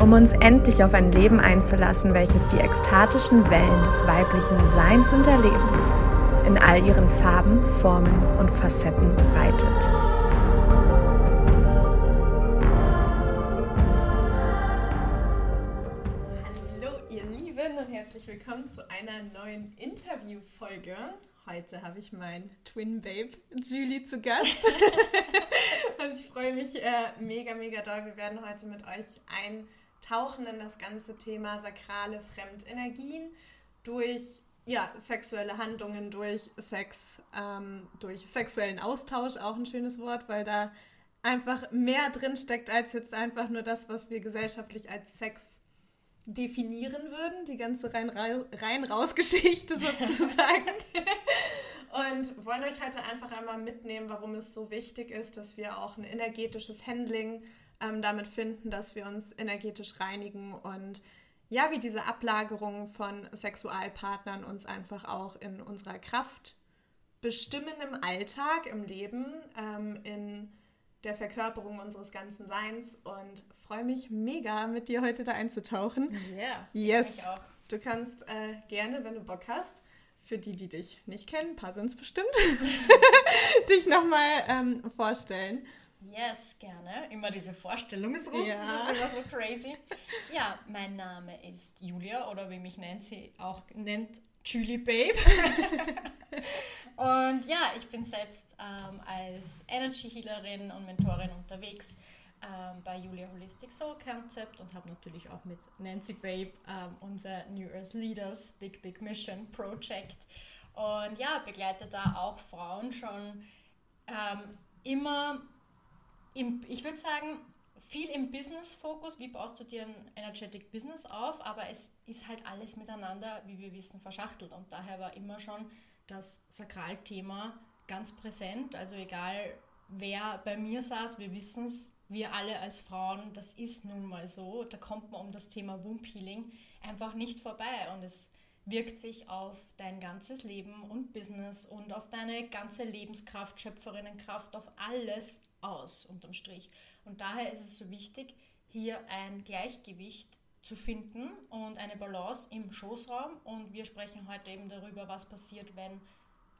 um uns endlich auf ein Leben einzulassen, welches die ekstatischen Wellen des weiblichen Seins und Erlebens in all ihren Farben, Formen und Facetten reitet. Hallo ihr Lieben und herzlich willkommen zu einer neuen Interviewfolge. Heute habe ich mein Twin Babe Julie zu Gast. und ich freue mich äh, mega, mega doll. Wir werden heute mit euch ein tauchen in das ganze Thema sakrale Fremdenergien durch ja, sexuelle Handlungen, durch Sex, ähm, durch sexuellen Austausch, auch ein schönes Wort, weil da einfach mehr drin steckt als jetzt einfach nur das, was wir gesellschaftlich als Sex definieren würden, die ganze rein-raus-Geschichte sozusagen. Und wollen euch heute einfach einmal mitnehmen, warum es so wichtig ist, dass wir auch ein energetisches Handling ähm, damit finden, dass wir uns energetisch reinigen und ja, wie diese Ablagerung von Sexualpartnern uns einfach auch in unserer Kraft bestimmen im Alltag, im Leben, ähm, in der Verkörperung unseres ganzen Seins und freue mich mega, mit dir heute da einzutauchen. Ja, yeah, yes. Ich auch. Du kannst äh, gerne, wenn du Bock hast, für die, die dich nicht kennen, ein paar sind es bestimmt, dich nochmal ähm, vorstellen. Yes, gerne. Immer diese Vorstellungsrunden, ja. das ist immer so crazy. Ja, mein Name ist Julia oder wie mich Nancy auch nennt, Julie Babe. und ja, ich bin selbst ähm, als Energy Healerin und Mentorin unterwegs ähm, bei Julia Holistic Soul Concept und habe natürlich auch mit Nancy Babe ähm, unser New Earth Leaders Big Big Mission Project. Und ja, begleite da auch Frauen schon ähm, immer im, ich würde sagen, viel im Business-Fokus. Wie baust du dir ein Energetic Business auf? Aber es ist halt alles miteinander, wie wir wissen, verschachtelt. Und daher war immer schon das Sakralthema ganz präsent. Also egal, wer bei mir saß, wir wissen es, wir alle als Frauen, das ist nun mal so. Da kommt man um das Thema Womb Healing einfach nicht vorbei. Und es wirkt sich auf dein ganzes Leben und Business und auf deine ganze Lebenskraft, Schöpferinnenkraft, auf alles aus unterm Strich. Und daher ist es so wichtig, hier ein Gleichgewicht zu finden und eine Balance im Schoßraum. Und wir sprechen heute eben darüber, was passiert, wenn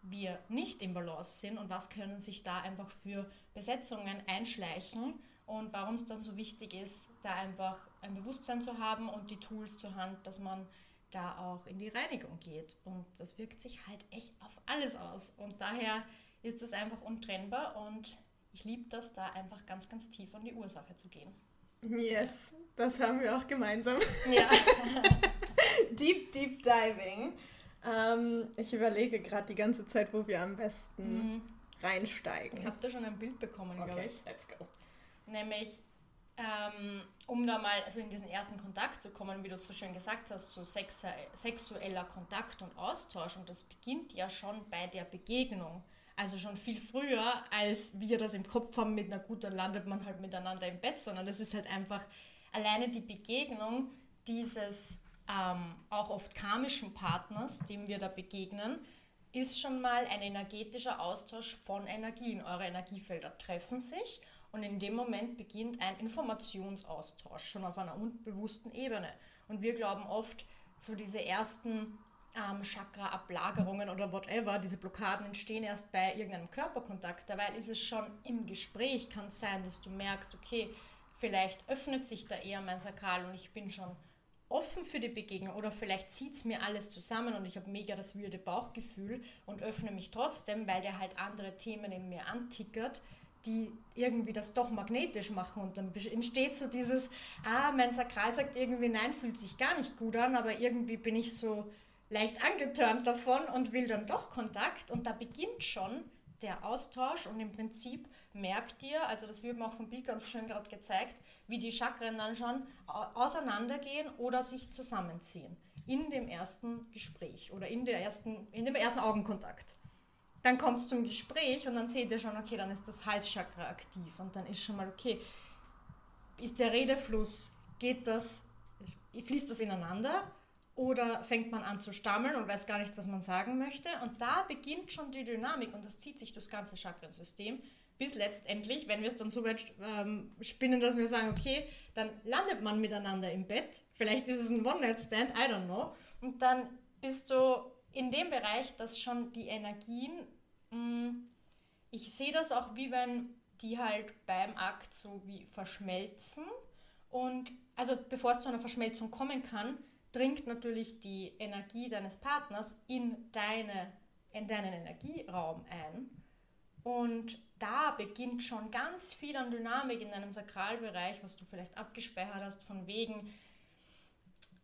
wir nicht im Balance sind und was können sich da einfach für Besetzungen einschleichen und warum es dann so wichtig ist, da einfach ein Bewusstsein zu haben und die Tools zur Hand, dass man da auch in die Reinigung geht. Und das wirkt sich halt echt auf alles aus. Und daher ist es einfach untrennbar und ich liebe das, da einfach ganz, ganz tief an die Ursache zu gehen. Yes, das haben wir auch gemeinsam. Ja. deep, deep diving. Ähm, ich überlege gerade die ganze Zeit, wo wir am besten mhm. reinsteigen. Ich habe da schon ein Bild bekommen, okay, glaube ich. Let's go. Nämlich ähm, um da mal also in diesen ersten Kontakt zu kommen, wie du so schön gesagt hast, so sexueller Kontakt und Austausch. Und das beginnt ja schon bei der Begegnung. Also schon viel früher, als wir das im Kopf haben mit, na gut, dann landet man halt miteinander im Bett, sondern das ist halt einfach alleine die Begegnung dieses ähm, auch oft karmischen Partners, dem wir da begegnen, ist schon mal ein energetischer Austausch von Energien. Eure Energiefelder treffen sich und in dem Moment beginnt ein Informationsaustausch schon auf einer unbewussten Ebene. Und wir glauben oft, so diese ersten ähm, Chakra-Ablagerungen oder whatever, diese Blockaden entstehen erst bei irgendeinem Körperkontakt. Dabei ist es schon im Gespräch, kann es sein, dass du merkst, okay, vielleicht öffnet sich da eher mein Sakral und ich bin schon offen für die Begegnung oder vielleicht zieht es mir alles zusammen und ich habe mega das wilde Bauchgefühl und öffne mich trotzdem, weil der halt andere Themen in mir antickert die irgendwie das doch magnetisch machen und dann entsteht so dieses, ah, mein Sakral sagt irgendwie, nein, fühlt sich gar nicht gut an, aber irgendwie bin ich so leicht angetörnt davon und will dann doch Kontakt und da beginnt schon der Austausch und im Prinzip merkt ihr, also das wird mir auch vom Bild ganz schön gerade gezeigt, wie die Chakren dann schon auseinandergehen oder sich zusammenziehen. in dem ersten Gespräch oder in, der ersten, in dem ersten Augenkontakt. Dann kommt es zum Gespräch und dann seht ihr schon, okay, dann ist das Halschakra aktiv und dann ist schon mal, okay, ist der Redefluss, geht das, fließt das ineinander oder fängt man an zu stammeln und weiß gar nicht, was man sagen möchte. Und da beginnt schon die Dynamik und das zieht sich durchs ganze Chakrensystem, bis letztendlich, wenn wir es dann so weit ähm, spinnen, dass wir sagen, okay, dann landet man miteinander im Bett. Vielleicht ist es ein One-Night-Stand, I don't know. Und dann bist du in dem Bereich, dass schon die Energien, ich sehe das auch wie wenn die halt beim Akt so wie verschmelzen. Und also bevor es zu einer Verschmelzung kommen kann, dringt natürlich die Energie deines Partners in, deine, in deinen Energieraum ein. Und da beginnt schon ganz viel an Dynamik in deinem Sakralbereich, was du vielleicht abgespeichert hast, von wegen,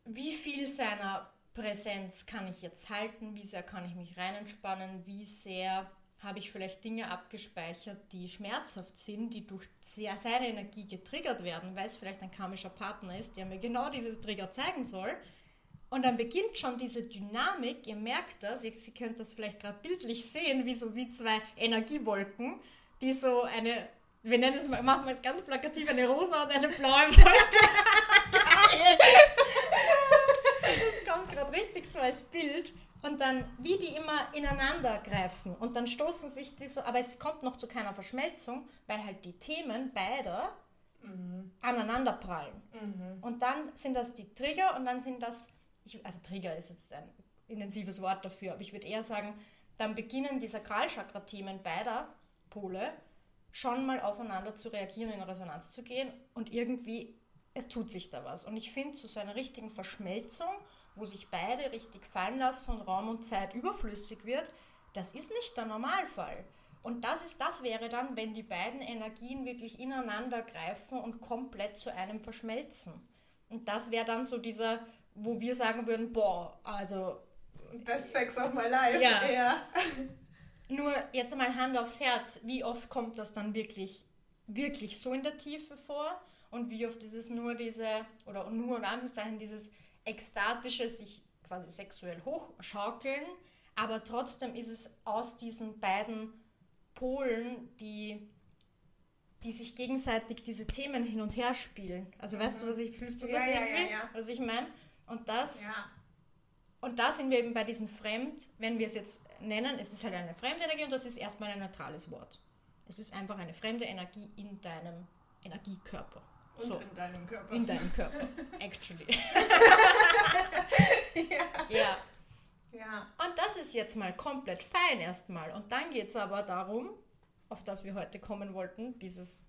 wie viel seiner Präsenz kann ich jetzt halten, wie sehr kann ich mich rein entspannen, wie sehr habe ich vielleicht Dinge abgespeichert, die schmerzhaft sind, die durch seine Energie getriggert werden, weil es vielleicht ein karmischer Partner ist, der mir genau diese Trigger zeigen soll. Und dann beginnt schon diese Dynamik, ihr merkt das, ihr, Sie könnt das vielleicht gerade bildlich sehen, wie so wie zwei Energiewolken, die so eine, wir nennen es mal, machen wir jetzt ganz plakativ, eine rosa und eine blaue Wolke. das kommt gerade richtig so als Bild. Und dann, wie die immer ineinander greifen und dann stoßen sich die so, aber es kommt noch zu keiner Verschmelzung, weil halt die Themen beider mhm. aneinander prallen. Mhm. Und dann sind das die Trigger und dann sind das ich, also Trigger ist jetzt ein intensives Wort dafür, aber ich würde eher sagen, dann beginnen die Sakralchakra-Themen beider Pole schon mal aufeinander zu reagieren, in Resonanz zu gehen und irgendwie, es tut sich da was. Und ich finde, zu so einer richtigen Verschmelzung, wo sich beide richtig fallen lassen und Raum und Zeit überflüssig wird, das ist nicht der Normalfall. Und das ist, das wäre dann, wenn die beiden Energien wirklich ineinander greifen und komplett zu einem verschmelzen. Und das wäre dann so dieser wo wir sagen würden, boah, also. Best Sex of my life. Ja. ja. Nur jetzt einmal Hand aufs Herz, wie oft kommt das dann wirklich, wirklich so in der Tiefe vor? Und wie oft ist es nur diese, oder nur in Anführungszeichen, dieses ekstatische, sich quasi sexuell hochschaukeln, aber trotzdem ist es aus diesen beiden Polen, die, die sich gegenseitig diese Themen hin und her spielen. Also mhm. weißt du, mhm. was ich, fühlst du das ja, irgendwie? Ja, ja, was ich meine? Und das, ja. und da sind wir eben bei diesem Fremd, wenn wir es jetzt nennen, es ist halt eine fremde Energie und das ist erstmal ein neutrales Wort. Es ist einfach eine fremde Energie in deinem Energiekörper. Und so. in deinem Körper. In deinem Körper, actually. ja. ja. Ja. Und das ist jetzt mal komplett fein erstmal. Und dann geht es aber darum, auf das wir heute kommen wollten, dieses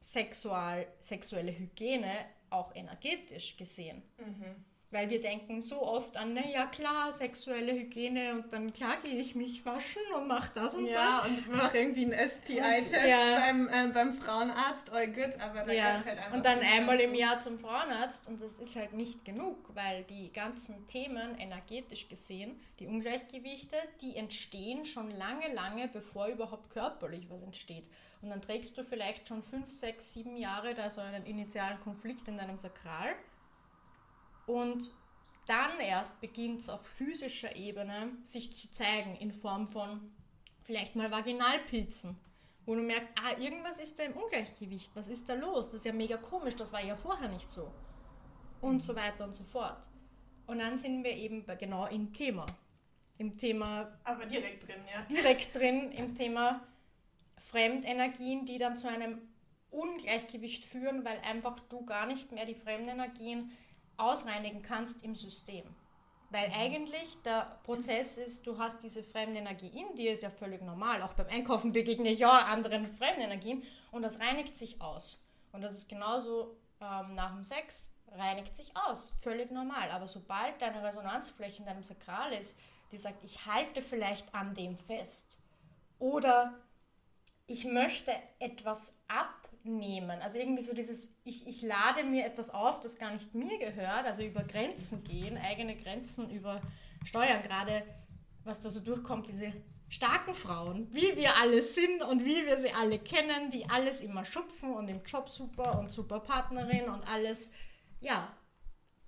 Sexual, sexuelle Hygiene auch energetisch gesehen. Mhm. Weil wir denken so oft an, naja klar, sexuelle Hygiene und dann klar gehe ich mich waschen und mache das und ja, das. und mache irgendwie einen STI-Test ja. beim, äh, beim Frauenarzt, all good, aber da ja. halt einfach. Und dann einmal im Jahr zum Frauenarzt und das ist halt nicht genug, weil die ganzen Themen energetisch gesehen, die Ungleichgewichte, die entstehen schon lange, lange, bevor überhaupt körperlich was entsteht. Und dann trägst du vielleicht schon fünf, sechs, sieben Jahre da so einen initialen Konflikt in deinem Sakral und dann erst beginnt es auf physischer Ebene sich zu zeigen in Form von vielleicht mal Vaginalpilzen, wo du merkst, ah, irgendwas ist da im Ungleichgewicht, was ist da los? Das ist ja mega komisch, das war ja vorher nicht so. Und so weiter und so fort. Und dann sind wir eben genau im Thema. Im Thema. Aber direkt drin, ja. Direkt drin im Thema Fremdenergien, die dann zu einem Ungleichgewicht führen, weil einfach du gar nicht mehr die Fremdenergien ausreinigen kannst im System. Weil mhm. eigentlich der Prozess ist, du hast diese fremde Energie in dir, ist ja völlig normal. Auch beim Einkaufen begegne ich ja anderen fremden Energien und das reinigt sich aus. Und das ist genauso ähm, nach dem Sex, reinigt sich aus, völlig normal. Aber sobald deine Resonanzfläche in deinem Sakral ist, die sagt, ich halte vielleicht an dem fest oder ich möchte etwas ab nehmen. Also irgendwie so dieses, ich, ich lade mir etwas auf, das gar nicht mir gehört, also über Grenzen gehen, eigene Grenzen übersteuern, gerade was da so durchkommt, diese starken Frauen, wie wir alle sind und wie wir sie alle kennen, die alles immer schupfen und im Job super und super Partnerin und alles, ja,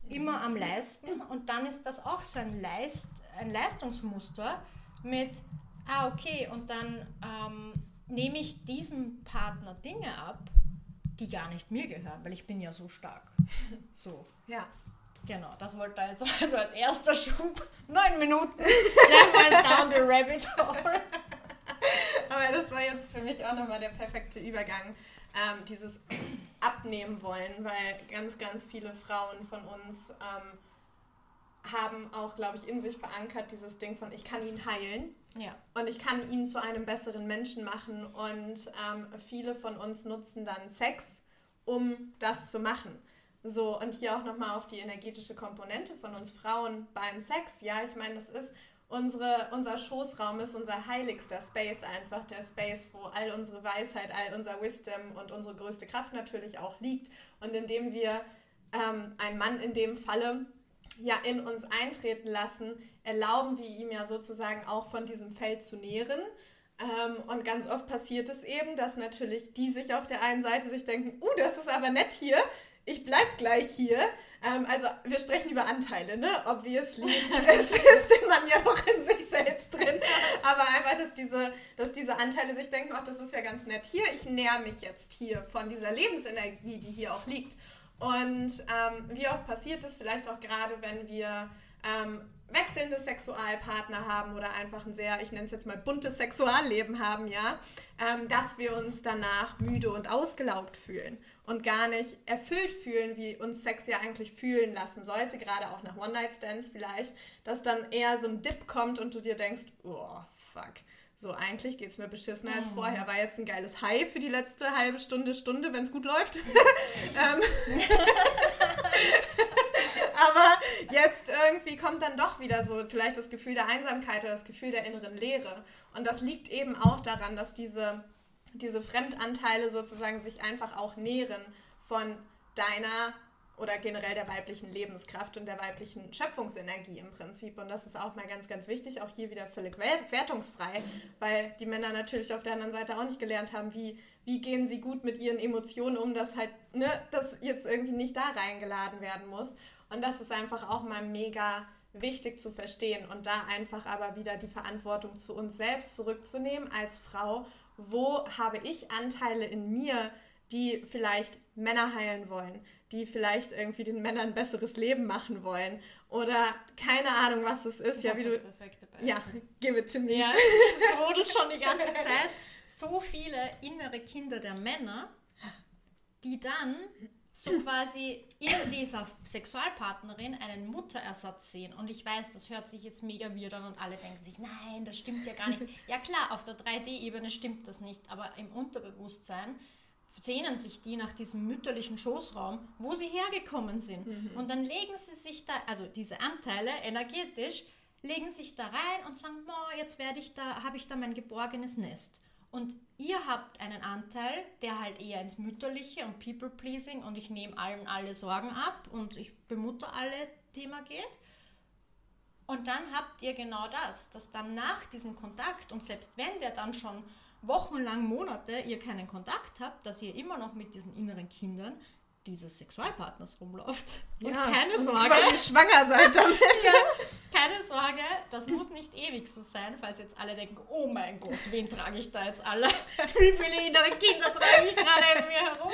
immer am Leisten und dann ist das auch so ein, Leist, ein Leistungsmuster mit, ah okay, und dann ähm, nehme ich diesem Partner Dinge ab, die gar nicht mir gehören, weil ich bin ja so stark. So. Ja. Genau, das wollte er jetzt also als erster Schub. Neun Minuten. Went down the rabbit hole. Aber das war jetzt für mich auch nochmal der perfekte Übergang. Ähm, dieses Abnehmen wollen, weil ganz, ganz viele Frauen von uns ähm, haben auch, glaube ich, in sich verankert dieses Ding von, ich kann ihn heilen Ja. und ich kann ihn zu einem besseren Menschen machen. Und ähm, viele von uns nutzen dann Sex, um das zu machen. So, und hier auch nochmal auf die energetische Komponente von uns Frauen beim Sex. Ja, ich meine, das ist unsere, unser Schoßraum ist unser heiligster Space einfach, der Space, wo all unsere Weisheit, all unser Wisdom und unsere größte Kraft natürlich auch liegt. Und indem wir ähm, einen Mann in dem Falle ja in uns eintreten lassen, erlauben wir ihm ja sozusagen auch von diesem Feld zu nähren. Ähm, und ganz oft passiert es eben, dass natürlich die sich auf der einen Seite sich denken, uh, das ist aber nett hier, ich bleib gleich hier. Ähm, also wir sprechen über Anteile, ne? Obviously. es ist Mann ja noch in sich selbst drin. Aber einfach, dass diese, dass diese Anteile sich denken, ach, das ist ja ganz nett hier. Ich näher mich jetzt hier von dieser Lebensenergie, die hier auch liegt. Und ähm, wie oft passiert es vielleicht auch gerade, wenn wir ähm, wechselnde Sexualpartner haben oder einfach ein sehr, ich nenne es jetzt mal buntes Sexualleben haben, ja, ähm, dass wir uns danach müde und ausgelaugt fühlen und gar nicht erfüllt fühlen, wie uns Sex ja eigentlich fühlen lassen sollte, gerade auch nach One-Night-Stands vielleicht, dass dann eher so ein Dip kommt und du dir denkst, oh, fuck. So, eigentlich geht es mir beschissener als vorher. War jetzt ein geiles High für die letzte halbe Stunde, Stunde, wenn es gut läuft. Ähm, Aber jetzt irgendwie kommt dann doch wieder so vielleicht das Gefühl der Einsamkeit oder das Gefühl der inneren Leere. Und das liegt eben auch daran, dass diese, diese Fremdanteile sozusagen sich einfach auch nähren von deiner oder generell der weiblichen Lebenskraft und der weiblichen Schöpfungsenergie im Prinzip. Und das ist auch mal ganz, ganz wichtig, auch hier wieder völlig wertungsfrei, weil die Männer natürlich auf der anderen Seite auch nicht gelernt haben, wie, wie gehen sie gut mit ihren Emotionen um, dass halt, ne, das jetzt irgendwie nicht da reingeladen werden muss. Und das ist einfach auch mal mega wichtig zu verstehen und da einfach aber wieder die Verantwortung zu uns selbst zurückzunehmen als Frau. Wo habe ich Anteile in mir, die vielleicht Männer heilen wollen, die vielleicht irgendwie den Männern ein besseres Leben machen wollen oder keine Ahnung, was es ist. Ich ja, wie das du, perfekte Beispiel. ja, give it to me. Ja, brodelt schon die ganze Zeit. So viele innere Kinder der Männer, die dann so quasi in dieser Sexualpartnerin einen Mutterersatz sehen. Und ich weiß, das hört sich jetzt mega weird an und alle denken sich, nein, das stimmt ja gar nicht. Ja klar, auf der 3D-Ebene stimmt das nicht, aber im Unterbewusstsein sehnen sich die nach diesem mütterlichen Schoßraum, wo sie hergekommen sind. Und dann legen sie sich da, also diese Anteile energetisch, legen sich da rein und sagen, boah, jetzt werde ich da, habe ich da mein geborgenes Nest. Und ihr habt einen Anteil, der halt eher ins Mütterliche und People-Pleasing und ich nehme allen alle Sorgen ab und ich bemutter alle Thema geht. Und dann habt ihr genau das, dass dann nach diesem Kontakt und selbst wenn der dann schon wochenlang, Monate ihr keinen Kontakt habt, dass ihr immer noch mit diesen inneren Kindern dieses Sexualpartners rumläuft. Und Ja, keine und Sorge, quasi schwanger seid damit. ja, keine Sorge, das muss nicht ewig so sein, falls jetzt alle denken, oh mein Gott, wen trage ich da jetzt alle? Wie viele innere Kinder trage ich gerade in mir herum?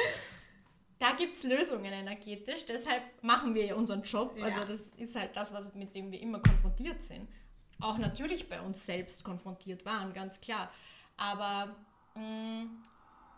Da gibt es Lösungen energetisch, deshalb machen wir ja unseren Job. Also Ja. das ist halt das, was, mit dem wir immer konfrontiert sind. Auch natürlich bei uns selbst konfrontiert waren, ganz klar. Aber mh,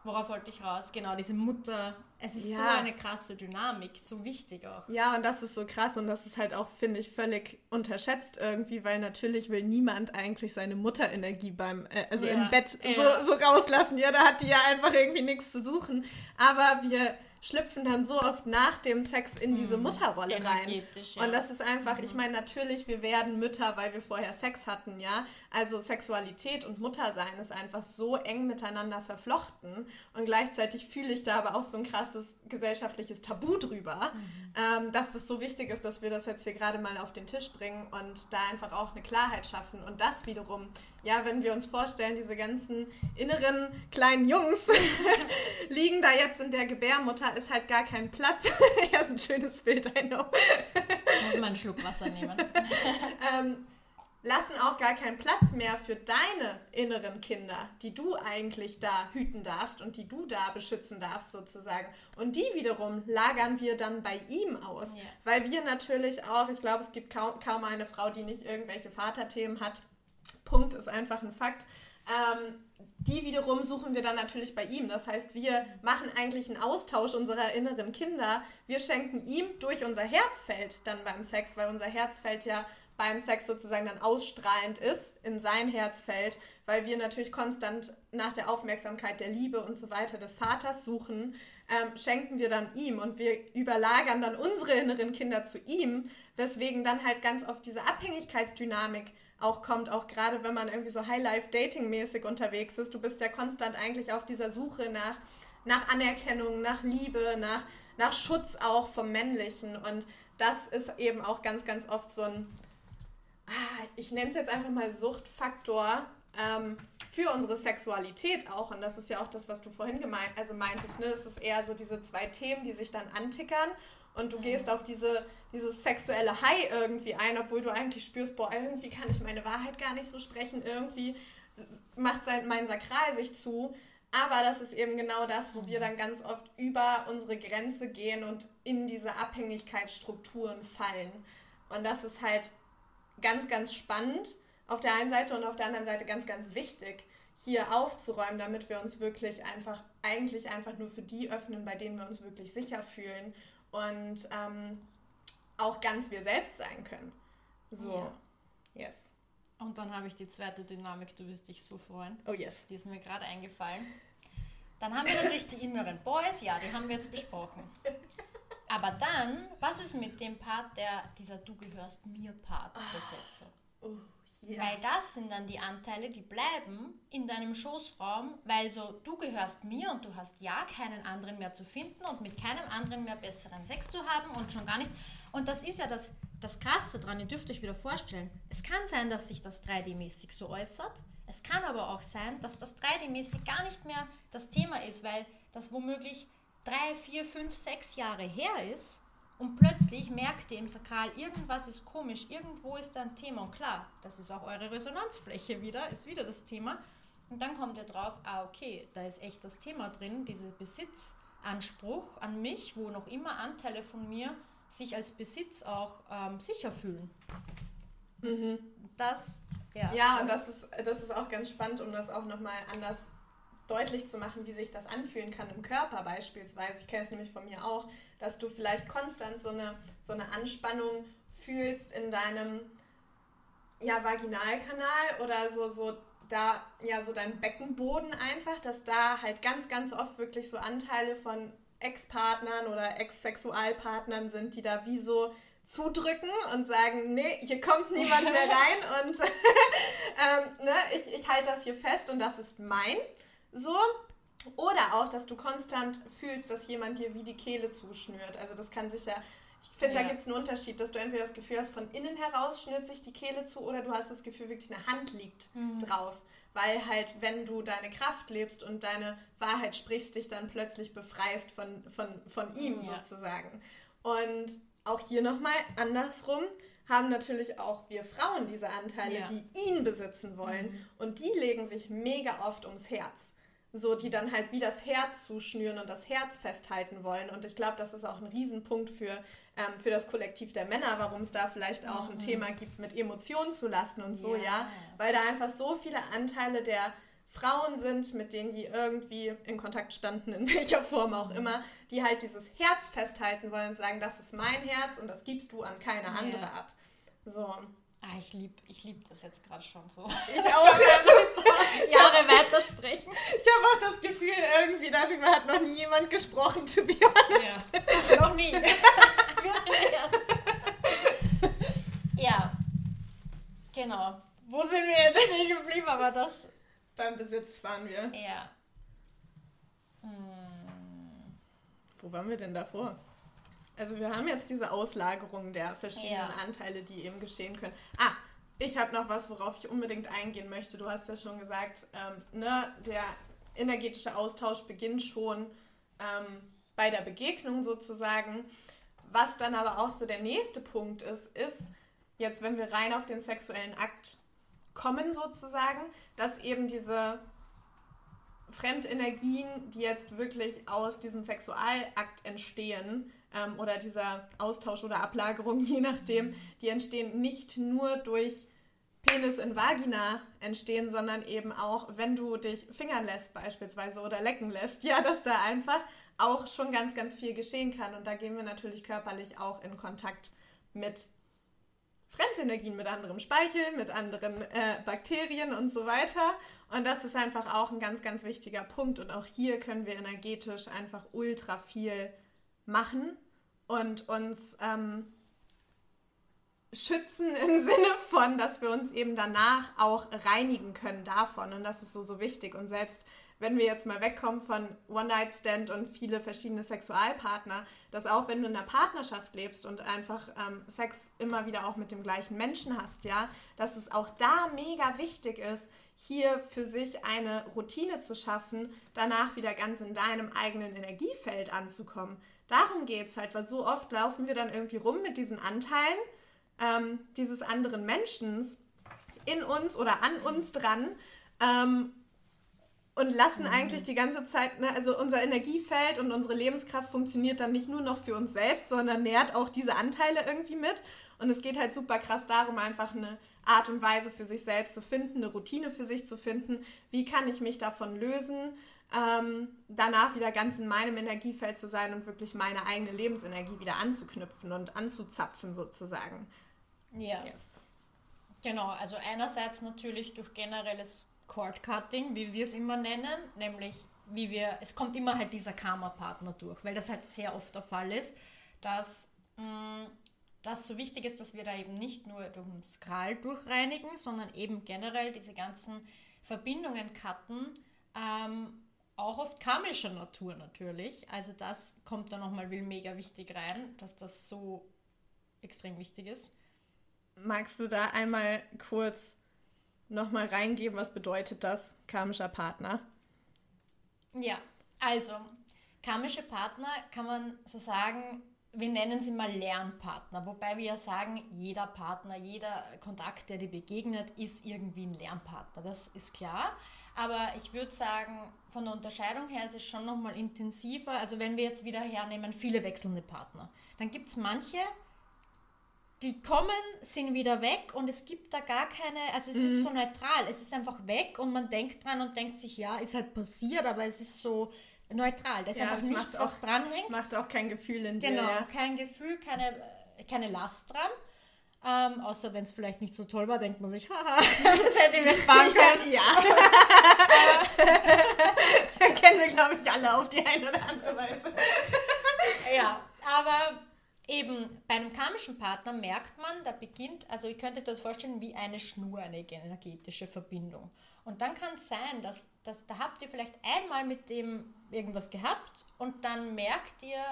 worauf wollte ich raus? Genau, diese Mutter, es ist so Ja. eine krasse Dynamik, so wichtig auch. Ja, und das ist so krass und das ist halt auch, finde ich, völlig unterschätzt irgendwie, weil natürlich will niemand eigentlich seine Mutterenergie beim, äh, also Ja, im Bett ja. so, so rauslassen. Ja, da hat die ja einfach irgendwie nichts zu suchen. Aber wir schlüpfen dann so oft nach dem Sex in diese Mutterrolle rein. Mhm. Ja. Und das ist einfach, ich meine, natürlich, wir werden Mütter, weil wir vorher Sex hatten, ja. Also Sexualität und Muttersein ist einfach so eng miteinander verflochten. Und gleichzeitig fühle ich da aber auch so ein krasses gesellschaftliches Tabu drüber, ähm, dass es so wichtig ist, dass wir das jetzt hier gerade mal auf den Tisch bringen und da einfach auch eine Klarheit schaffen und das wiederum ja, wenn wir uns vorstellen, diese ganzen inneren kleinen Jungs liegen da jetzt in der Gebärmutter, ist halt gar kein Platz. ja, ist ein schönes Bild, I know. Muss mal einen Schluck Wasser nehmen. ähm, lassen auch gar keinen Platz mehr für deine inneren Kinder, die du eigentlich da hüten darfst und die du da beschützen darfst sozusagen. Und die wiederum lagern wir dann bei ihm aus, yeah. weil wir natürlich auch, ich glaube, es gibt kaum, kaum eine Frau, die nicht irgendwelche Vaterthemen hat. Punkt ist einfach ein Fakt. Ähm, die wiederum suchen wir dann natürlich bei ihm. Das heißt, wir machen eigentlich einen Austausch unserer inneren Kinder. Wir schenken ihm durch unser Herzfeld dann beim Sex, weil unser Herzfeld ja beim Sex sozusagen dann ausstrahlend ist in sein Herzfeld, weil wir natürlich konstant nach der Aufmerksamkeit, der Liebe und so weiter des Vaters suchen, ähm, schenken wir dann ihm und wir überlagern dann unsere inneren Kinder zu ihm, weswegen dann halt ganz oft diese Abhängigkeitsdynamik auch kommt, auch gerade wenn man irgendwie so High-Life-Dating-mäßig unterwegs ist. Du bist ja konstant eigentlich auf dieser Suche nach, nach Anerkennung, nach Liebe, nach, nach Schutz auch vom Männlichen und das ist eben auch ganz, ganz oft so ein Ah, ich nenne es jetzt einfach mal Suchtfaktor ähm, für unsere Sexualität auch. Und das ist ja auch das, was du vorhin gemeint, also meintest. Ne? Es ist eher so diese zwei Themen, die sich dann antickern. Und du gehst auf diese, dieses sexuelle High irgendwie ein, obwohl du eigentlich spürst, boah, irgendwie kann ich meine Wahrheit gar nicht so sprechen. Irgendwie macht sein, mein Sakral sich zu. Aber das ist eben genau das, wo wir dann ganz oft über unsere Grenze gehen und in diese Abhängigkeitsstrukturen fallen. Und das ist halt ganz, ganz spannend auf der einen Seite und auf der anderen Seite ganz, ganz wichtig, hier aufzuräumen, damit wir uns wirklich einfach, eigentlich einfach nur für die öffnen, bei denen wir uns wirklich sicher fühlen und ähm, auch ganz wir selbst sein können. So, ja. yes. Und dann habe ich die zweite Dynamik, du wirst dich so freuen. Oh yes. Die ist mir gerade eingefallen. Dann haben wir natürlich die inneren Boys, ja, die haben wir jetzt besprochen. Aber dann, was ist mit dem Part, der dieser Du gehörst mir Part. Besetzung? Oh, yeah. Weil das sind dann die Anteile, die bleiben in deinem Schoßraum, weil so du gehörst mir und du hast ja keinen anderen mehr zu finden und mit keinem anderen mehr besseren Sex zu haben und schon gar nicht. Und das ist ja das, das Krasse dran, ihr dürft euch wieder vorstellen. Es kann sein, dass sich das 3D-mäßig so äußert. Es kann aber auch sein, dass das 3D-mäßig gar nicht mehr das Thema ist, weil das womöglich drei, vier, fünf, sechs Jahre her ist und plötzlich merkt ihr im Sakral, irgendwas ist komisch, irgendwo ist da ein Thema. Und klar, das ist auch eure Resonanzfläche wieder, ist wieder das Thema. Und dann kommt ihr drauf, ah, okay, da ist echt das Thema drin, dieser Besitzanspruch an mich, wo noch immer Anteile von mir sich als Besitz auch ähm, sicher fühlen. Mhm. Das, ja. Ja, und das ist, das ist auch ganz spannend, um das auch nochmal anders deutlich zu machen, wie sich das anfühlen kann im Körper beispielsweise. Ich kenne es nämlich von mir auch, dass du vielleicht konstant so eine, so eine Anspannung fühlst in deinem ja, Vaginalkanal oder so, so da, ja, so dein Beckenboden einfach, dass da halt ganz, ganz oft wirklich so Anteile von Ex-Partnern oder Ex-Sexualpartnern sind, die da wie so zudrücken und sagen, nee, hier kommt niemand mehr rein und ähm, ne, ich, ich halte das hier fest und das ist mein. So. Oder auch, dass du konstant fühlst, dass jemand dir wie die Kehle zuschnürt. Also das kann sich ja, ich finde, ja. da gibt es einen Unterschied, dass du entweder das Gefühl hast, von innen heraus schnürt sich die Kehle zu oder du hast das Gefühl, wirklich eine Hand liegt mhm. drauf. Weil halt, wenn du deine Kraft lebst und deine Wahrheit sprichst, dich dann plötzlich befreist von, von, von ihm ja. sozusagen. Und auch hier nochmal andersrum haben natürlich auch wir Frauen diese Anteile, ja. die ihn besitzen wollen. Mhm. Und die legen sich mega oft ums Herz so die dann halt wie das Herz zuschnüren und das Herz festhalten wollen. Und ich glaube, das ist auch ein Riesenpunkt für, ähm, für das Kollektiv der Männer, warum es da vielleicht auch mhm. ein Thema gibt, mit Emotionen zu lassen und so, ja. ja. Weil da einfach so viele Anteile der Frauen sind, mit denen die irgendwie in Kontakt standen, in welcher Form auch immer, die halt dieses Herz festhalten wollen und sagen, das ist mein Herz und das gibst du an keine andere yeah. ab. So. Ah, ich liebe ich lieb das jetzt gerade schon so. Ich auch. Jahre weitersprechen. Ich habe auch das Gefühl, irgendwie darüber hat noch nie jemand gesprochen, to be honest. Ja. noch nie. Wir sind erst. ja, genau. Wo sind wir jetzt stehen geblieben? Aber das... Beim Besitz waren wir. Ja. Hm. Wo waren wir denn davor? Also wir haben jetzt diese Auslagerung der verschiedenen ja. Anteile, die eben geschehen können. Ah, ich habe noch was, worauf ich unbedingt eingehen möchte. Du hast ja schon gesagt, ähm, ne, der energetische Austausch beginnt schon ähm, bei der Begegnung sozusagen. Was dann aber auch so der nächste Punkt ist, ist, jetzt wenn wir rein auf den sexuellen Akt kommen sozusagen, dass eben diese Fremdenergien, die jetzt wirklich aus diesem Sexualakt entstehen, ähm, oder dieser Austausch oder Ablagerung, je nachdem, die entstehen nicht nur durch Penis in Vagina entstehen, sondern eben auch, wenn du dich fingern lässt beispielsweise oder lecken lässt, ja, dass da einfach auch schon ganz, ganz viel geschehen kann. Und da gehen wir natürlich körperlich auch in Kontakt mit Fremdenergien, mit anderem Speichel, mit anderen äh, Bakterien und so weiter. Und das ist einfach auch ein ganz, ganz wichtiger Punkt. Und auch hier können wir energetisch einfach ultra viel machen und uns ähm, schützen im Sinne von, dass wir uns eben danach auch reinigen können davon. Und das ist so, so wichtig. Und selbst wenn wir jetzt mal wegkommen von One-Night-Stand und viele verschiedene Sexualpartner, dass auch wenn du in einer Partnerschaft lebst und einfach ähm, Sex immer wieder auch mit dem gleichen Menschen hast, ja, dass es auch da mega wichtig ist, hier für sich eine Routine zu schaffen, danach wieder ganz in deinem eigenen Energiefeld anzukommen. Darum geht es halt, weil so oft laufen wir dann irgendwie rum mit diesen Anteilen ähm, dieses anderen Menschen in uns oder an uns dran ähm, und lassen mhm. eigentlich die ganze Zeit, ne, also unser Energiefeld und unsere Lebenskraft funktioniert dann nicht nur noch für uns selbst, sondern nährt auch diese Anteile irgendwie mit. Und es geht halt super krass darum, einfach eine Art und Weise für sich selbst zu finden, eine Routine für sich zu finden. Wie kann ich mich davon lösen? Ähm, danach wieder ganz in meinem Energiefeld zu sein und wirklich meine eigene Lebensenergie wieder anzuknüpfen und anzuzapfen sozusagen. Ja. Yes. Genau, also einerseits natürlich durch generelles Cord Cutting, wie wir es immer nennen, nämlich wie wir, es kommt immer halt dieser Karma-Partner durch, weil das halt sehr oft der Fall ist, dass mh, mm, das so wichtig ist, dass wir da eben nicht nur den Skral durchreinigen, sondern eben generell diese ganzen Verbindungen cutten, ähm, auch oft karmischer Natur natürlich. Also das kommt da nochmal mega wichtig rein, dass das so extrem wichtig ist. Magst du da einmal kurz nochmal reingeben, was bedeutet das, karmischer Partner? Ja, also, karmische Partner kann man so sagen, wir nennen sie mal Lernpartner, wobei wir ja sagen, jeder Partner, jeder Kontakt, der dir begegnet, ist irgendwie ein Lernpartner. Das ist klar. Aber ich würde sagen, von der Unterscheidung her ist es schon nochmal intensiver. Also wenn wir jetzt wieder hernehmen, viele wechselnde Partner, dann gibt es manche, die kommen, sind wieder weg und es gibt da gar keine, also es mhm. ist so neutral, es ist einfach weg und man denkt dran und denkt sich, ja, ist halt passiert, aber es ist so neutral, da ist ja, einfach nichts, was auch, dranhängt. Macht auch kein Gefühl in dir. Genau, ja. kein Gefühl, keine, keine Last dran. Ähm, außer wenn es vielleicht nicht so toll war, denkt man sich, haha, das hätte ich mir sparen können. ja. Kennen wir, glaube ich, alle auf die eine oder andere Weise. ja, aber eben bei einem karmischen Partner merkt man, da beginnt, also ihr könnt euch das vorstellen wie eine Schnur, eine energetische Verbindung. Und dann kann es sein, dass, dass da habt ihr vielleicht einmal mit dem irgendwas gehabt und dann merkt ihr,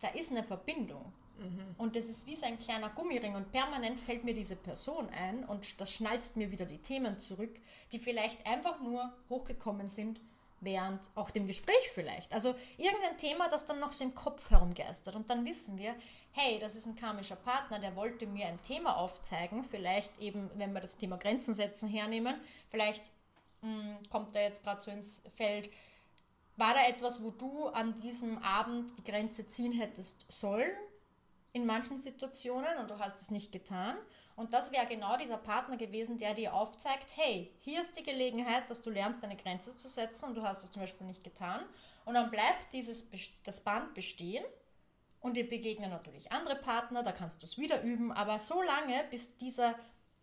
da ist eine Verbindung. Mhm. Und das ist wie so ein kleiner Gummiring und permanent fällt mir diese Person ein und das schnalzt mir wieder die Themen zurück, die vielleicht einfach nur hochgekommen sind während auch dem Gespräch vielleicht. Also irgendein Thema, das dann noch so im Kopf herumgeistert. Und dann wissen wir, hey, das ist ein karmischer Partner, der wollte mir ein Thema aufzeigen. Vielleicht eben, wenn wir das Thema Grenzen setzen hernehmen, vielleicht mh, hm, kommt er jetzt gerade so ins Feld. War da etwas, wo du an diesem Abend die Grenze ziehen hättest sollen? In manchen Situationen und du hast es nicht getan. Und das wäre genau dieser Partner gewesen, der dir aufzeigt, hey, hier ist die Gelegenheit, dass du lernst, deine Grenze zu setzen und du hast es zum Beispiel nicht getan. Und dann bleibt dieses, das Band bestehen und dir begegnen natürlich andere Partner, da kannst du es wieder üben, aber so lange, bis dieser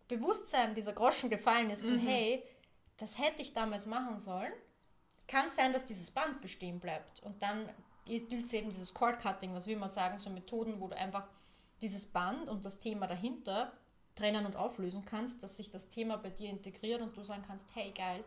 Bewusstsein, dieser Groschen gefallen ist, mhm. so hey, das hätte ich damals machen sollen, kann sein, dass dieses Band bestehen bleibt. Und dann gilt es eben dieses Cord Cutting, was wir immer sagen, so Methoden, wo du einfach dieses Band und das Thema dahinter trennen und auflösen kannst, dass sich das Thema bei dir integriert und du sagen kannst, hey geil,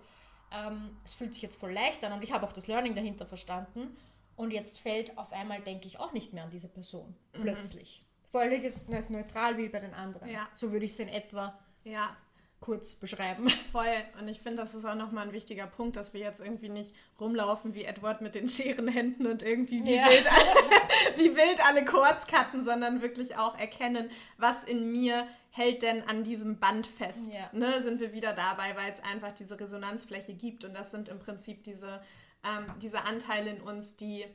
ähm, es fühlt sich jetzt voll leicht an und ich habe auch das Learning dahinter verstanden und jetzt fällt auf einmal, denke ich, auch nicht mehr an diese Person, mhm. plötzlich. Völlig ist, ist neutral wie bei den anderen. Ja. So würde ich es in etwa ja. Kurz beschreiben. Voll. Und ich finde, das ist auch nochmal ein wichtiger Punkt, dass wir jetzt irgendwie nicht rumlaufen wie Edward mit den Scherenhänden und irgendwie wie, Ja. wild, alle, wie wild alle Chords cutten, sondern wirklich auch erkennen, was in mir hält denn an diesem Band fest. Ja. Ne, sind wir wieder dabei, weil es einfach diese Resonanzfläche gibt. Und das sind im Prinzip diese, ähm, diese Anteile in uns, die,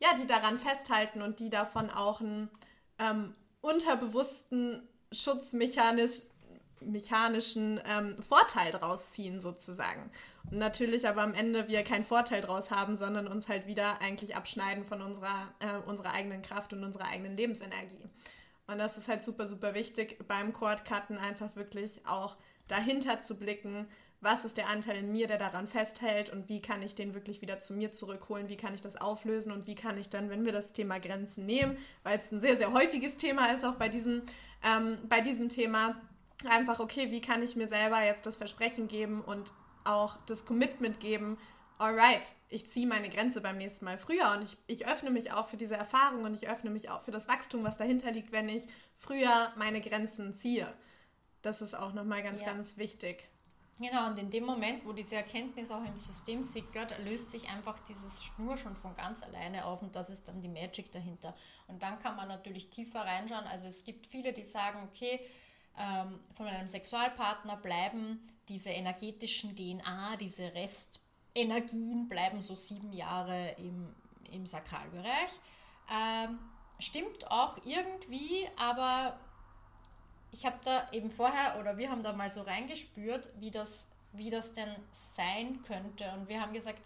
ja, die daran festhalten und die davon auch einen ähm, unterbewussten Schutzmechanismus mechanischen ähm, Vorteil draus ziehen, sozusagen. Und natürlich aber am Ende wir keinen Vorteil draus haben, sondern uns halt wieder eigentlich abschneiden von unserer, äh, unserer eigenen Kraft und unserer eigenen Lebensenergie. Und das ist halt super, super wichtig beim Chord-Cutten einfach wirklich auch dahinter zu blicken, was ist der Anteil in mir, der daran festhält und wie kann ich den wirklich wieder zu mir zurückholen, wie kann ich das auflösen und wie kann ich dann, wenn wir das Thema Grenzen nehmen, weil es ein sehr, sehr häufiges Thema ist, auch bei diesem, ähm, bei diesem Thema, einfach, okay, wie kann ich mir selber jetzt das Versprechen geben und auch das Commitment geben, alright, ich ziehe meine Grenze beim nächsten Mal früher und ich, ich öffne mich auch für diese Erfahrung und ich öffne mich auch für das Wachstum, was dahinter liegt, wenn ich früher meine Grenzen ziehe. Das ist auch nochmal ganz, Ja. ganz wichtig. Genau, und in dem Moment, wo diese Erkenntnis auch im System sickert, löst sich einfach dieses Schnur schon von ganz alleine auf und das ist dann die Magic dahinter. Und dann kann man natürlich tiefer reinschauen. Also es gibt viele, die sagen, okay, ähm, von einem Sexualpartner bleiben diese energetischen DNA, diese Restenergien bleiben so sieben Jahre im, im Sakralbereich. Ähm, stimmt auch irgendwie, aber ich habe da eben vorher oder wir haben da mal so reingespürt, wie das, wie das denn sein könnte. Und wir haben gesagt,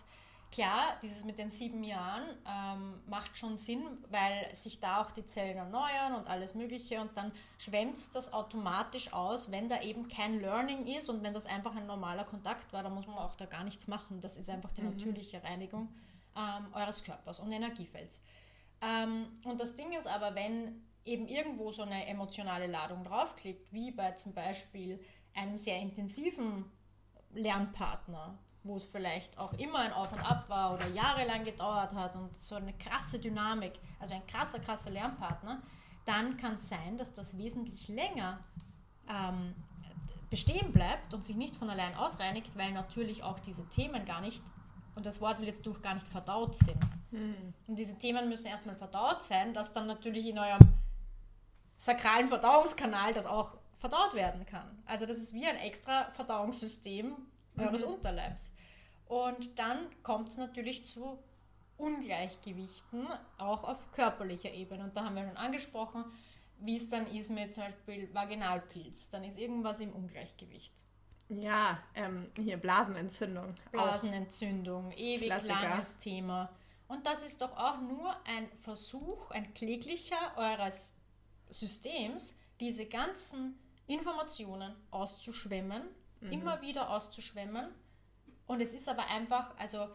klar, dieses mit den sieben Jahren ähm, macht schon Sinn, weil sich da auch die Zellen erneuern und alles Mögliche und dann schwemmt das automatisch aus, wenn da eben kein Learning ist und wenn das einfach ein normaler Kontakt war, da muss man auch da gar nichts machen. Das ist einfach die natürliche Reinigung ähm, eures Körpers und Energiefelds. Ähm, und das Ding ist aber, wenn eben irgendwo so eine emotionale Ladung draufklebt, wie bei zum Beispiel einem sehr intensiven Lernpartner, wo es vielleicht auch immer ein Auf und Ab war oder jahrelang gedauert hat und so eine krasse Dynamik, also ein krasser, krasser Lernpartner, dann kann es sein, dass das wesentlich länger ähm, bestehen bleibt und sich nicht von allein ausreinigt, weil natürlich auch diese Themen gar nicht, und das Wort will jetzt durch gar nicht verdaut sind. Und diese Themen müssen erstmal verdaut sein, dass dann natürlich in eurem sakralen Verdauungskanal das auch verdaut werden kann. Also das ist wie ein extra Verdauungssystem eures Unterleibs. Und dann kommt es natürlich zu Ungleichgewichten, auch auf körperlicher Ebene. Und da haben wir schon angesprochen, wie es dann ist mit zum Beispiel Vaginalpilz. Dann ist irgendwas im Ungleichgewicht. Ja, ähm, hier Blasenentzündung. Auch. Blasenentzündung, ewig Klassiker. langes Thema. Und das ist doch auch nur ein Versuch, ein kläglicher eures Systems, diese ganzen Informationen auszuschwemmen, immer wieder auszuschwemmen. Und es ist aber einfach, also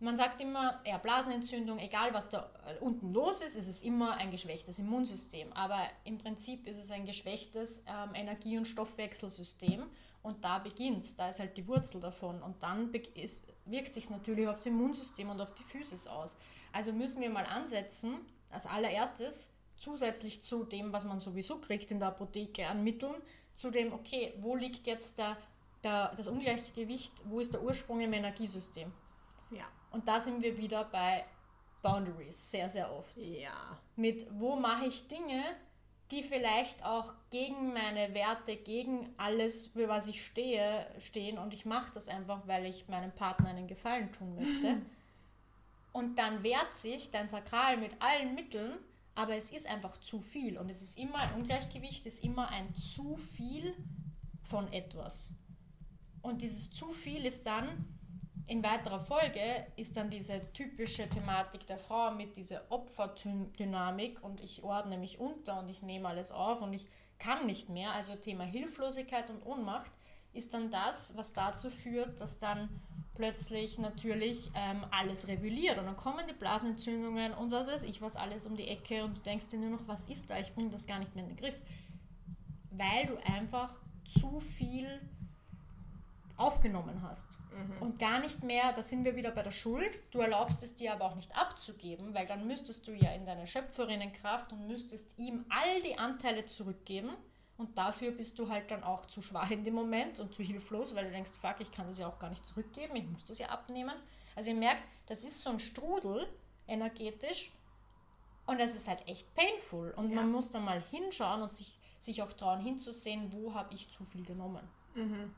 man sagt immer, ja, Blasenentzündung, egal was da äh, unten los ist, ist es immer ein geschwächtes Immunsystem. Aber im Prinzip ist es ein geschwächtes ähm, Energie- und Stoffwechselsystem. Und da beginnt da ist halt die Wurzel davon. Und dann ist, wirkt sich natürlich aufs Immunsystem und auf die Physis aus. Also müssen wir mal ansetzen, als allererstes, zusätzlich zu dem, was man sowieso kriegt in der Apotheke an Mitteln, zu dem, okay, wo liegt jetzt der, der, das Ungleichgewicht, wo ist der Ursprung im Energiesystem? Ja. Und da sind wir wieder bei Boundaries sehr, sehr oft. Ja. Mit wo mache ich Dinge, die vielleicht auch gegen meine Werte, gegen alles, für was ich stehe, stehen und ich mache das einfach, weil ich meinem Partner einen Gefallen tun möchte. und dann wehrt sich dein Sakral mit allen Mitteln, aber es ist einfach zu viel und es ist immer ein Ungleichgewicht, es ist immer ein zu viel von etwas. Und dieses zu viel ist dann in weiterer Folge ist dann diese typische Thematik der Frau mit dieser Opferdynamik und ich ordne mich unter und ich nehme alles auf und ich kann nicht mehr. Also Thema Hilflosigkeit und Ohnmacht ist dann das, was dazu führt, dass dann plötzlich natürlich ähm, alles rebelliert und dann kommen die Blasenentzündungen und was weiß ich was alles um die Ecke und du denkst dir nur noch, was ist da? Ich bringe das gar nicht mehr in den Griff. Weil du einfach zu viel aufgenommen hast. Und gar nicht mehr, da sind wir wieder bei der Schuld, du erlaubst es dir aber auch nicht abzugeben, weil dann müsstest du ja in deine Schöpferinnenkraft und müsstest ihm all die Anteile zurückgeben Und dafür bist du halt dann auch zu schwach in dem Moment und zu hilflos, weil du denkst, fuck, ich kann das ja auch gar nicht zurückgeben, ich muss das ja abnehmen. Also ihr merkt, das ist so ein Strudel energetisch und das ist halt echt painful. Und ja. man muss dann mal hinschauen und sich, sich auch trauen hinzusehen, wo habe ich zu viel genommen. Mhm.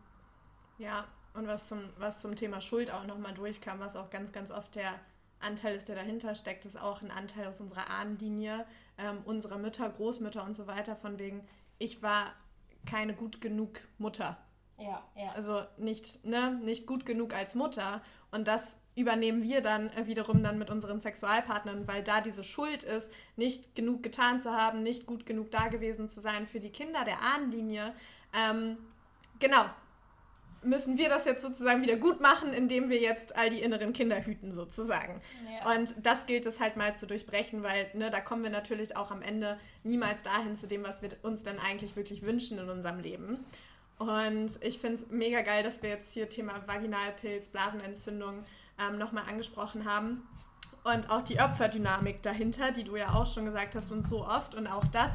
Ja, und was zum, was zum Thema Schuld auch nochmal durchkam, was auch ganz, ganz oft der Anteil ist, der dahinter steckt, ist auch ein Anteil aus unserer Ahnenlinie, ähm, unserer Mütter, Großmütter und so weiter, von wegen, ich war keine gut genug Mutter. Ja, ja. Also nicht, ne, nicht gut genug als Mutter. Und das übernehmen wir dann äh, wiederum dann mit unseren Sexualpartnern, weil da diese Schuld ist, nicht genug getan zu haben, nicht gut genug da gewesen zu sein für die Kinder der Ahnenlinie. Ähm, genau, müssen wir das jetzt sozusagen wieder gut machen, indem wir jetzt all die inneren Kinder hüten sozusagen. Ja. Und das gilt es halt mal zu durchbrechen, weil ne, da kommen wir natürlich auch am Ende niemals dahin zu dem, was wir uns dann eigentlich wirklich wünschen in unserem Leben. Und ich finde es mega geil, dass wir jetzt hier Thema Vaginalpilz, Blasenentzündung ähm, nochmal angesprochen haben. Und auch die Opferdynamik dahinter, die du ja auch schon gesagt hast und so oft. Und auch das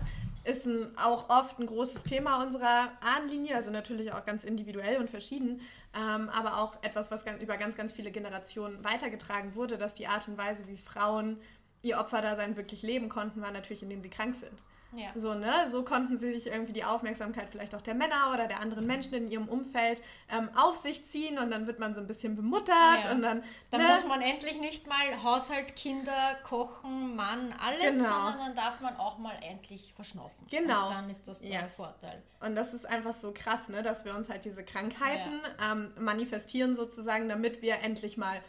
ist ein, auch oft ein großes Thema unserer Ahnenlinie, also natürlich auch ganz individuell und verschieden, ähm, aber auch etwas, was über ganz, ganz viele Generationen weitergetragen wurde, dass die Art und Weise, wie Frauen ihr Opferdasein wirklich leben konnten, war natürlich, indem sie krank sind. Ja. So, ne? So konnten sie sich irgendwie die Aufmerksamkeit vielleicht auch der Männer oder der anderen Menschen in ihrem Umfeld ähm, auf sich ziehen und dann wird man so ein bisschen bemuttert ja. und dann. Dann ne? muss man endlich nicht mal Haushalt, Kinder, Kochen, Mann, alles, genau. sondern dann darf man auch mal endlich verschnaufen. Genau. Und dann ist das so yes. ein Vorteil. Und das ist einfach so krass, ne? dass wir uns halt diese Krankheiten ja. ähm, manifestieren sozusagen, damit wir endlich mal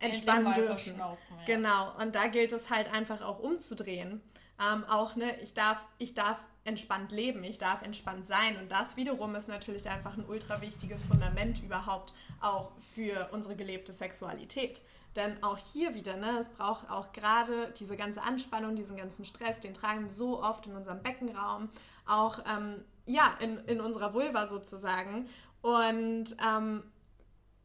entspannen dürfen. Ja. Genau. Und da gilt es halt einfach auch umzudrehen ähm, auch, ne, ich darf, ich darf entspannt leben, ich darf entspannt sein. Und das wiederum ist natürlich einfach ein ultra wichtiges Fundament überhaupt auch für unsere gelebte Sexualität. Denn auch hier wieder, ne, es braucht auch gerade diese ganze Anspannung, diesen ganzen Stress, den tragen wir so oft in unserem Beckenraum, auch ähm, ja, in, in unserer Vulva sozusagen. Und ähm,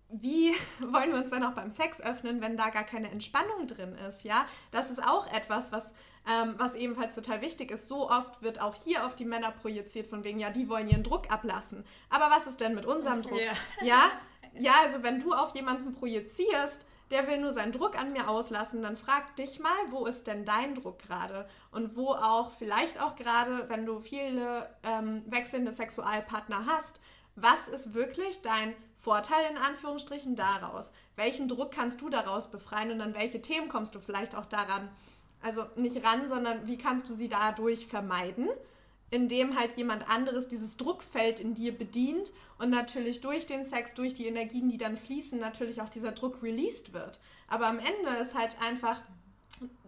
wie wollen wir uns dann auch beim Sex öffnen, wenn da gar keine Entspannung drin ist, ja? Das ist auch etwas, was ähm, was ebenfalls total wichtig ist, so oft wird auch hier auf die Männer projiziert, von wegen, ja, die wollen ihren Druck ablassen. Aber was ist denn mit unserem Druck? Ja, ja, ja also wenn du auf jemanden projizierst, der will nur seinen Druck an mir auslassen, dann frag dich mal, wo ist denn dein Druck gerade? Und wo auch, vielleicht auch gerade, wenn du viele ähm, wechselnde Sexualpartner hast, was ist wirklich dein Vorteil in Anführungsstrichen daraus? Welchen Druck kannst du daraus befreien und an welche Themen kommst du vielleicht auch daran also nicht ran, sondern wie kannst du sie dadurch vermeiden, indem halt jemand anderes dieses Druckfeld in dir bedient und natürlich durch den Sex, durch die Energien, die dann fließen, natürlich auch dieser Druck released wird. Aber am Ende ist halt einfach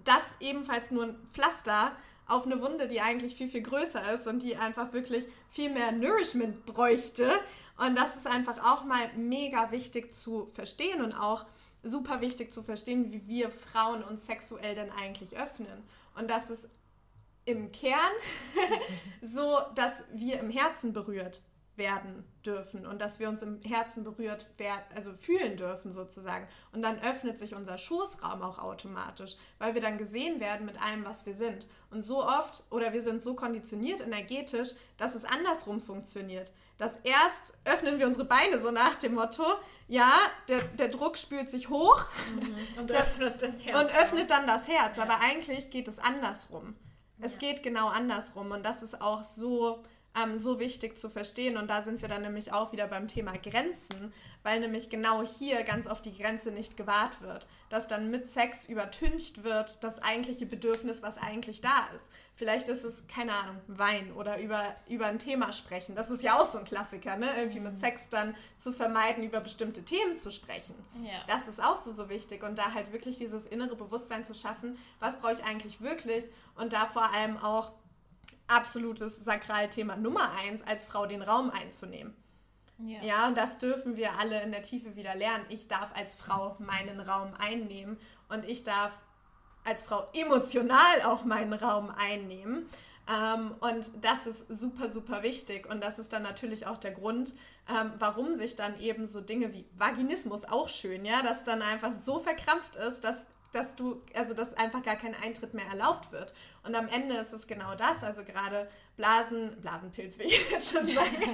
das ebenfalls nur ein Pflaster auf eine Wunde, die eigentlich viel, viel größer ist und die einfach wirklich viel mehr Nourishment bräuchte. Und das ist einfach auch mal mega wichtig zu verstehen und auch super wichtig zu verstehen, wie wir Frauen uns sexuell denn eigentlich öffnen. Und das ist im Kern so, dass wir im Herzen berührt werden dürfen und dass wir uns im Herzen berührt werden, also fühlen dürfen sozusagen. Und dann öffnet sich unser Schoßraum auch automatisch, weil wir dann gesehen werden mit allem, was wir sind. Und so oft oder wir sind so konditioniert energetisch, dass es andersrum funktioniert. Dass erst öffnen wir unsere Beine so nach dem Motto, ja, der, der Druck spült sich hoch mhm. und, öffnet das Herz, und öffnet dann das Herz. Ja. Aber eigentlich geht es andersrum. Es ja. geht genau andersrum und das ist auch so ähm, so wichtig zu verstehen. Und da sind wir dann nämlich auch wieder beim Thema Grenzen, weil nämlich genau hier ganz oft die Grenze nicht gewahrt wird. Dass dann mit Sex übertüncht wird das eigentliche Bedürfnis, was eigentlich da ist. Vielleicht ist es, keine Ahnung, Wein oder über, über ein Thema sprechen. Das ist ja auch so ein Klassiker, ne? Irgendwie mit mhm. Sex dann zu vermeiden, über bestimmte Themen zu sprechen. Ja. Das ist auch so, so wichtig. Und da halt wirklich dieses innere Bewusstsein zu schaffen, was brauche ich eigentlich wirklich? Und da vor allem auch absolutes Sakralthema Nummer eins, als Frau den Raum einzunehmen. Ja. ja, und das dürfen wir alle in der Tiefe wieder lernen. Ich darf als Frau meinen Raum einnehmen und ich darf als Frau emotional auch meinen Raum einnehmen. Ähm, und das ist super, super wichtig. Und das ist dann natürlich auch der Grund, ähm, warum sich dann eben so Dinge wie Vaginismus auch schön, ja, dass dann einfach so verkrampft ist, dass dass du, also dass einfach gar kein Eintritt mehr erlaubt wird. Und am Ende ist es genau das, also gerade Blasen, Blasenpilz will ich jetzt schon sagen,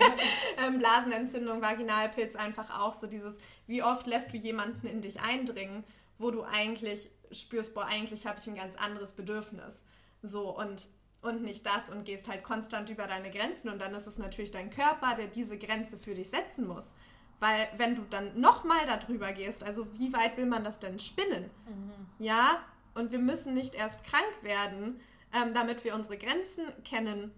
ähm, Blasenentzündung, Vaginalpilz, einfach auch so dieses, wie oft lässt du jemanden in dich eindringen, wo du eigentlich spürst, boah, eigentlich habe ich ein ganz anderes Bedürfnis. So und und nicht das und gehst halt konstant über deine Grenzen und dann ist es natürlich dein Körper, der diese Grenze für dich setzen muss. Weil wenn du dann nochmal darüber gehst, also wie weit will man das denn spinnen? Mhm. Ja, und wir müssen nicht erst krank werden, ähm, damit wir unsere Grenzen kennen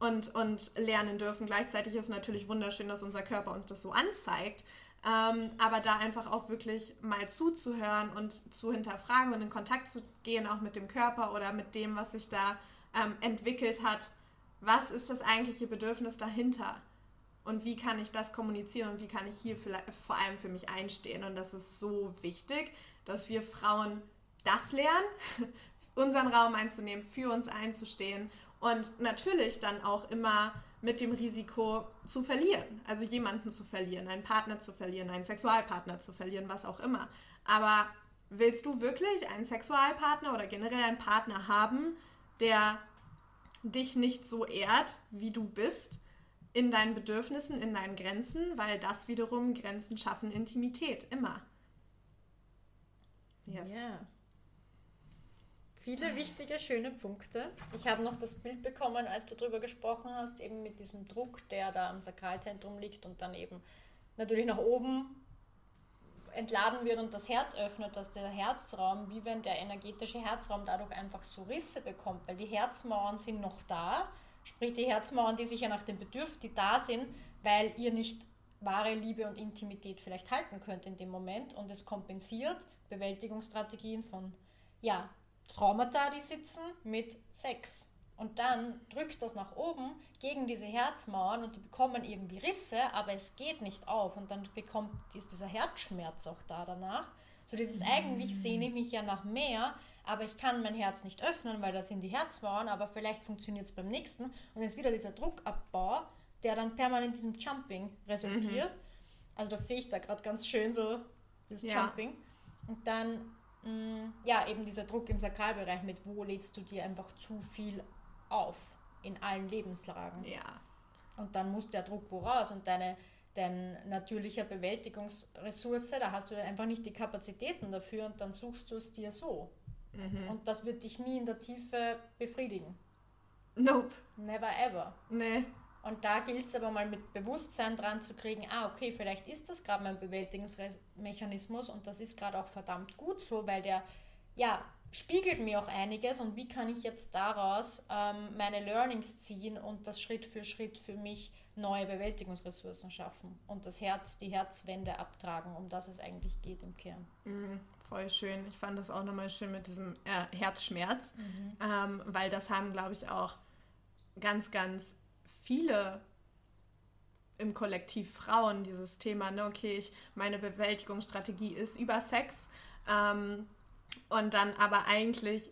und, und lernen dürfen. Gleichzeitig ist es natürlich wunderschön, dass unser Körper uns das so anzeigt. Ähm, aber da einfach auch wirklich mal zuzuhören und zu hinterfragen und in Kontakt zu gehen, auch mit dem Körper oder mit dem, was sich da ähm, entwickelt hat. Was ist das eigentliche Bedürfnis dahinter? Und wie kann ich das kommunizieren und wie kann ich hier vor allem für mich einstehen? Und das ist so wichtig, dass wir Frauen das lernen, unseren Raum einzunehmen, für uns einzustehen und natürlich dann auch immer mit dem Risiko zu verlieren. Also jemanden zu verlieren, einen Partner zu verlieren, einen Sexualpartner zu verlieren, was auch immer. Aber willst du wirklich einen Sexualpartner oder generell einen Partner haben, der dich nicht so ehrt, wie du bist, in deinen Bedürfnissen, in deinen Grenzen, weil das wiederum Grenzen schaffen Intimität, immer. Yes. Ja. Viele wichtige, schöne Punkte. Ich habe noch das Bild bekommen, als du darüber gesprochen hast, eben mit diesem Druck, der da am Sakralzentrum liegt und dann eben natürlich nach oben entladen wird und das Herz öffnet, dass der Herzraum, wie wenn der energetische Herzraum dadurch einfach so Risse bekommt, weil die Herzmauern sind noch da, sprich die Herzmauern, die sich ja nach dem Bedürfnis, die da sind, weil ihr nicht wahre Liebe und Intimität vielleicht halten könnt in dem Moment und es kompensiert Bewältigungsstrategien von ja, Traumata, die sitzen, mit Sex. Und dann drückt das nach oben gegen diese Herzmauern und die bekommen irgendwie Risse, aber es geht nicht auf. Und dann bekommt ist dieser Herzschmerz auch da danach. So dieses eigentlich sehne ich mich ja nach mehr, aber ich kann mein Herz nicht öffnen, weil da sind die Herzmauern, aber vielleicht funktioniert es beim nächsten. Und dann ist wieder dieser Druckabbau, der dann permanent in diesem Jumping resultiert. Mhm. Also das sehe ich da gerade ganz schön so, das ja. Jumping. Und dann Mm, ja, eben dieser Druck im Sakralbereich mit, wo lädst du dir einfach zu viel auf in allen Lebenslagen. Ja. Und dann muss der Druck wo raus und deine dein natürlicher Bewältigungsressource, da hast du einfach nicht die Kapazitäten dafür und dann suchst du es dir so. Mhm. Und das wird dich nie in der Tiefe befriedigen. Nope. Never ever. Nee. Und da gilt es aber mal mit Bewusstsein dran zu kriegen, ah, okay, vielleicht ist das gerade mein Bewältigungsmechanismus und das ist gerade auch verdammt gut so, weil der, ja, spiegelt mir auch einiges und wie kann ich jetzt daraus ähm, meine Learnings ziehen und das Schritt für Schritt für mich neue Bewältigungsressourcen schaffen und das Herz, die Herzwände abtragen, um das es eigentlich geht im Kern. Mhm, voll schön. Ich fand das auch nochmal schön mit diesem äh, Herzschmerz, mhm. ähm, weil das haben, glaube ich, auch ganz, ganz viele im Kollektiv Frauen dieses Thema, ne, okay, ich, meine Bewältigungsstrategie ist über Sex ähm, und dann aber eigentlich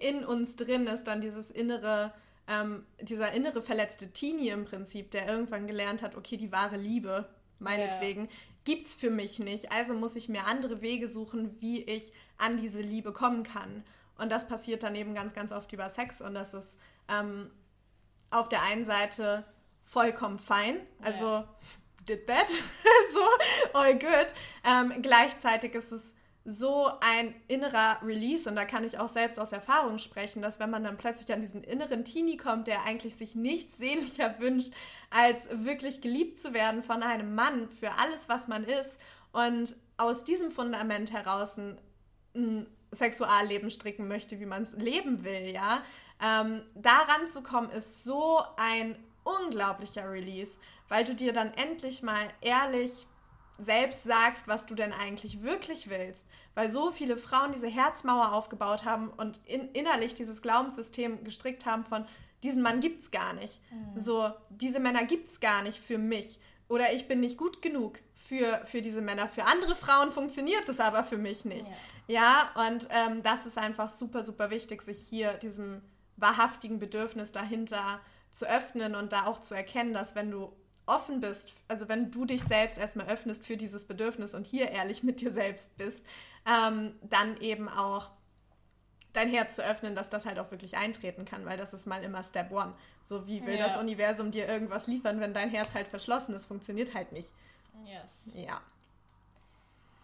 in uns drin ist dann dieses innere, ähm, dieser innere verletzte Teenie im Prinzip, der irgendwann gelernt hat, okay, die wahre Liebe, meinetwegen, yeah. gibt es für mich nicht, also muss ich mir andere Wege suchen, wie ich an diese Liebe kommen kann. Und das passiert dann eben ganz, ganz oft über Sex und das ist ähm, auf der einen Seite vollkommen fein, also yeah. did that, so all good. Ähm, gleichzeitig ist es so ein innerer Release und da kann ich auch selbst aus Erfahrung sprechen, dass wenn man dann plötzlich an diesen inneren Teenie kommt, der eigentlich sich nichts sehnlicher wünscht, als wirklich geliebt zu werden von einem Mann für alles, was man ist und aus diesem Fundament heraus ein, ein Sexualleben stricken möchte, wie man es leben will, ja, ähm, daran zu kommen, ist so ein unglaublicher Release, weil du dir dann endlich mal ehrlich selbst sagst, was du denn eigentlich wirklich willst. Weil so viele Frauen diese Herzmauer aufgebaut haben und in, innerlich dieses Glaubenssystem gestrickt haben von, diesen Mann gibt's gar nicht. Mhm. So, diese Männer gibt's gar nicht für mich. Oder ich bin nicht gut genug für, für diese Männer. Für andere Frauen funktioniert es aber für mich nicht. Ja, ja und ähm, das ist einfach super, super wichtig, sich hier diesem wahrhaftigen Bedürfnis dahinter zu öffnen und da auch zu erkennen, dass wenn du offen bist, also wenn du dich selbst erstmal öffnest für dieses Bedürfnis und hier ehrlich mit dir selbst bist, ähm, dann eben auch dein Herz zu öffnen, dass das halt auch wirklich eintreten kann, weil das ist mal immer Step One. So wie will ja. das Universum dir irgendwas liefern, wenn dein Herz halt verschlossen ist, funktioniert halt nicht. Yes. Ja.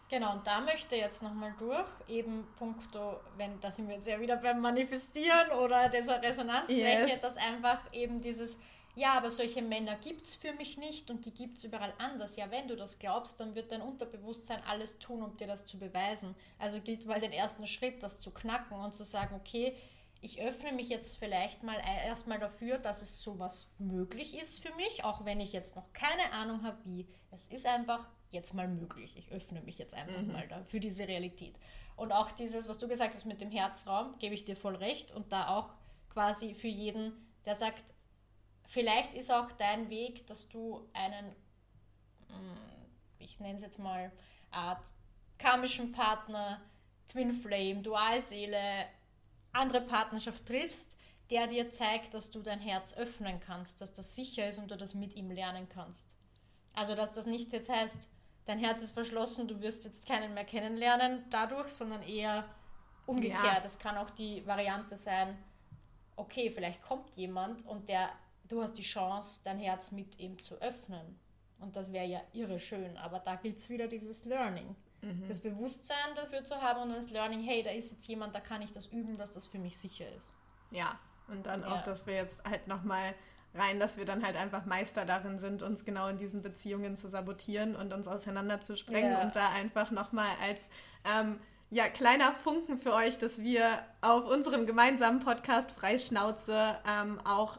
Genau, und da möchte ich jetzt nochmal durch, eben punkto, wenn, da sind wir jetzt ja wieder beim Manifestieren oder dieser Resonanzfläche, yes. dass einfach eben dieses, ja, aber solche Männer gibt es für mich nicht und die gibt es überall anders. Ja, wenn du das glaubst, dann wird dein Unterbewusstsein alles tun, um dir das zu beweisen. Also gilt mal den ersten Schritt, das zu knacken und zu sagen, okay, ich öffne mich jetzt vielleicht mal erstmal dafür, dass es sowas möglich ist für mich, auch wenn ich jetzt noch keine Ahnung habe, wie. Es ist einfach jetzt mal möglich. Ich öffne mich jetzt einfach mhm. mal da für diese Realität. Und auch dieses, was du gesagt hast mit dem Herzraum, gebe ich dir voll recht. Und da auch quasi für jeden, der sagt, vielleicht ist auch dein Weg, dass du einen, mm, ich nenne es jetzt mal, Art karmischen Partner, Twin Flame, Dualseele, andere Partnerschaft triffst, der dir zeigt, dass du dein Herz öffnen kannst, dass das sicher ist und du das mit ihm lernen kannst. Also, dass das nicht jetzt heißt, dein Herz ist verschlossen, du wirst jetzt keinen mehr kennenlernen dadurch, sondern eher umgekehrt. Ja. Das kann auch die Variante sein, okay, vielleicht kommt jemand und der, du hast die Chance, dein Herz mit ihm zu öffnen. Und das wäre ja irre schön, aber da gilt es wieder dieses Learning. Mhm. Das Bewusstsein dafür zu haben und das Learning, hey, da ist jetzt jemand, da kann ich das üben, dass das für mich sicher ist. Ja, und dann ja. auch, dass wir jetzt halt nochmal rein, dass wir dann halt einfach Meister darin sind, uns genau in diesen Beziehungen zu sabotieren und uns auseinanderzusprengen ja. und da einfach nochmal als ähm, ja, kleiner Funken für euch, dass wir auf unserem gemeinsamen Podcast Freischnauze ähm, auch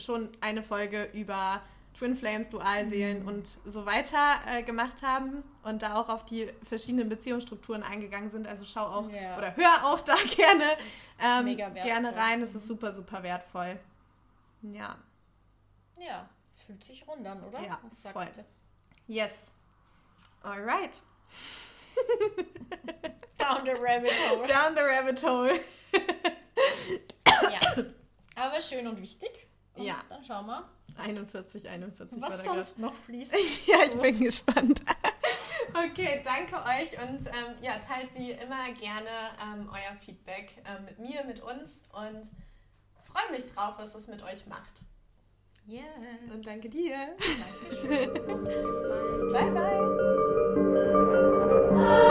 schon eine Folge über Twin Flames, Dualseelen mhm. und so weiter äh, gemacht haben und da auch auf die verschiedenen Beziehungsstrukturen eingegangen sind. Also schau auch yeah. oder hör auch da gerne, ähm, gerne rein. Es ist super, super wertvoll. Ja. Ja, es fühlt sich rund an, oder? Ja, Was sagst voll. du? Yes. Alright. Down the rabbit hole. Down the rabbit hole. ja, aber schön und wichtig. Und ja. Dann schauen wir. 41, 41. Was sonst noch fließt. ja, ich bin gespannt. okay, danke euch und ähm, ja, teilt wie immer gerne ähm, euer Feedback ähm, mit mir, mit uns und freue mich drauf, was es mit euch macht. Yes. Und danke dir. Dankeschön. Bis bald. Bye, bye.